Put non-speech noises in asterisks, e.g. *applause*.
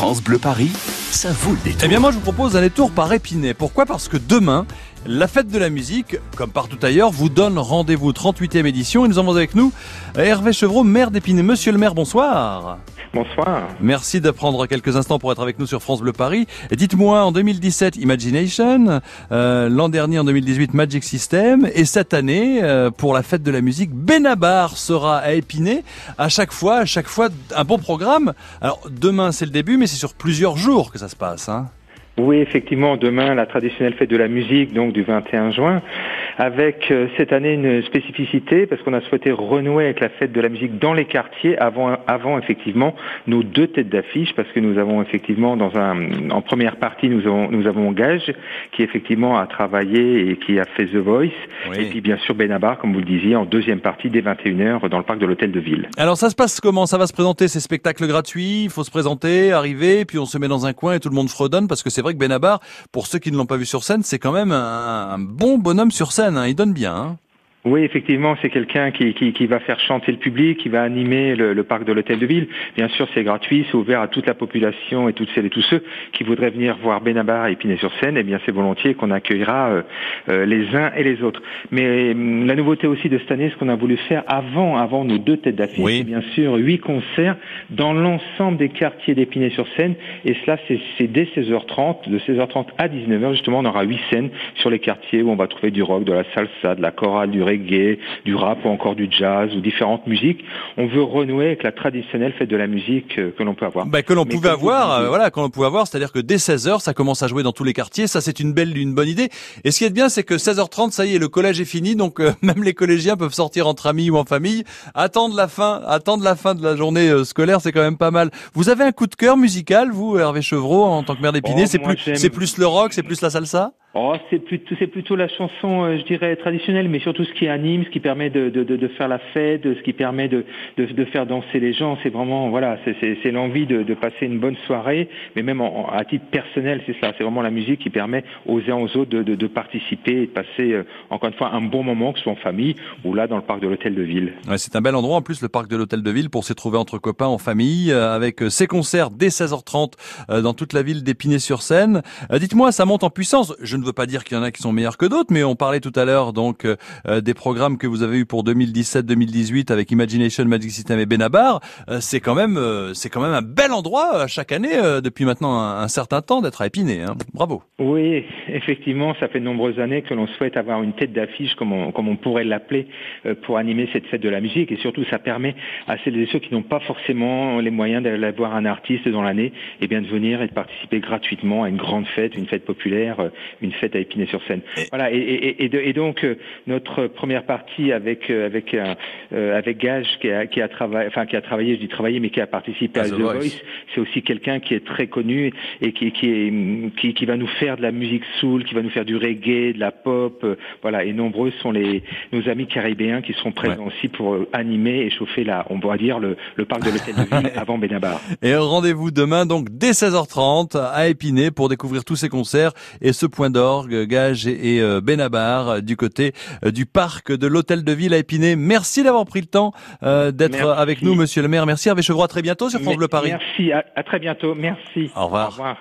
France Bleu Paris, ça vaut le. Eh bien moi je vous propose un détour par Épinay. Pourquoi? Parce que demain, la fête de la musique, comme partout ailleurs, vous donne rendez-vous 38e édition et nous avons avec nous Hervé Chevreau, maire d'Épinay. Monsieur le maire, bonsoir. Bonsoir. Merci de prendre quelques instants pour être avec nous sur France Bleu Paris. Dites-moi, en 2017, Imagination, euh, l'an dernier, en 2018, Magic System, et cette année, euh, pour la fête de la musique, Benabar sera à Épinay. À chaque fois, à chaque fois, un bon programme. Alors, demain, c'est le début, mais c'est sur plusieurs jours que ça se passe. Hein. Oui, effectivement, demain, la traditionnelle fête de la musique, donc du 21 juin avec euh, cette année une spécificité parce qu'on a souhaité renouer avec la fête de la musique dans les quartiers avant, avant effectivement nos deux têtes d'affiche parce que nous avons effectivement dans un, en première partie nous avons, nous avons Gage qui effectivement a travaillé et qui a fait The Voice et puis bien sûr Benabar comme vous le disiez en deuxième partie dès 21h dans le parc de l'hôtel de ville. Alors ça se passe comment? Ça va se présenter ces spectacles gratuits, il faut se présenter, arriver, puis on se met dans un coin et tout le monde fredonne parce que c'est vrai que Benabar, pour ceux qui ne l'ont pas vu sur scène, c'est quand même un, un bon bonhomme sur scène. Hein. Il donne bien. Hein. Oui, effectivement, c'est quelqu'un qui, qui, qui, va faire chanter le public, qui va animer le, le parc de l'hôtel de ville. Bien sûr, c'est gratuit, c'est ouvert à toute la population et toutes celles et tous ceux qui voudraient venir voir Benabar et Épinay-sur-Seine. Eh bien, c'est volontiers qu'on accueillera euh, euh, les uns et les autres. Mais euh, la nouveauté aussi de cette année, ce qu'on a voulu faire avant, avant nos deux têtes d'affiche, c'est bien sûr huit concerts dans l'ensemble des quartiers d'Épinay-sur-Seine. Et cela, c'est dès 16h30, de 16h30 à 19h justement, on aura huit scènes sur les quartiers où on va trouver du rock, de la salsa, de la chorale, du reggae, du rap ou encore du jazz ou différentes musiques. On veut renouer avec la traditionnelle fête de la musique euh, que l'on peut avoir. Bah, que l'on pouvait avoir, euh, voilà, qu'on pouvait avoir, c'est-à-dire que dès 16h, ça commence à jouer dans tous les quartiers. Ça, c'est une belle, une bonne idée. Et ce qui est bien, c'est que 16h30, ça y est, le collège est fini, donc euh, *laughs* même les collégiens peuvent sortir entre amis ou en famille. Attendre la fin, attendre la fin de la journée scolaire, c'est quand même pas mal. Vous avez un coup de cœur musical, vous, Hervé Chevreau, en tant que maire d'Épinay? Oh, c'est plus, c'est plus le rock, c'est plus la salsa? Oh, c'est plutôt, c'est plutôt la chanson, euh, je dirais, traditionnelle, mais surtout ce qui anime, ce qui permet de, de, de, faire la fête, ce qui permet de, de, faire danser les gens. C'est vraiment, voilà, c'est l'envie de, passer une bonne soirée, mais même à titre personnel, c'est ça. C'est vraiment la musique qui permet aux uns aux autres de, participer et de passer, euh, encore une fois, un bon moment, que ce soit en famille ou là dans le parc de l'Hôtel de Ville. Ouais, c'est un bel endroit, en plus, le parc de l'Hôtel de Ville, pour s'y trouver entre copains, en famille, euh, avec ses concerts dès 16h30 dans toute la ville d'Épinay-sur-Seine. Dites-moi, ça monte en puissance. Ne veux pas dire qu'il y en a qui sont meilleurs que d'autres, mais on parlait tout à l'heure donc euh, euh, des programmes que vous avez eu pour 2017-2018 avec Imagination, Magic System et Benabar. Euh, c'est quand même c'est quand même un bel endroit chaque année depuis maintenant un, certain temps d'être à Épinay. Hein. Bravo. Oui, effectivement, ça fait de nombreuses années que l'on souhaite avoir une tête d'affiche comme on, comme on pourrait l'appeler pour animer cette fête de la musique et surtout ça permet à celles et ceux qui n'ont pas forcément les moyens d'aller voir un artiste dans l'année, et eh bien de venir et de participer gratuitement à une grande fête, une fête populaire, une fête à Épinay-sur-Seine. Voilà, et, donc euh, notre première partie avec euh, avec euh, avec Gage qui a, qui a travaillé, enfin qui a travaillé, je dis travaillé, mais qui a participé à, The, Voice, c'est aussi quelqu'un qui est très connu et qui qui, est, qui qui va nous faire de la musique soul, qui va nous faire du reggae, de la pop, voilà. Et nombreux sont les nos amis caribéens qui seront présents aussi pour animer et chauffer la, on va dire le, le parc de l'hôtel de ville *laughs* avant Benabar. Et rendez-vous demain donc dès 16h30 à Épinay pour découvrir tous ces concerts et ce point d'orgue Gage et euh, Benabar euh, du côté euh, du parc de l'hôtel de ville à Épinay. Merci d'avoir pris le temps d'être avec nous, monsieur le maire. Merci Hervé Chevroy. À très bientôt sur France Bleu Paris. Merci. À, très bientôt. Merci. Au revoir. Au revoir.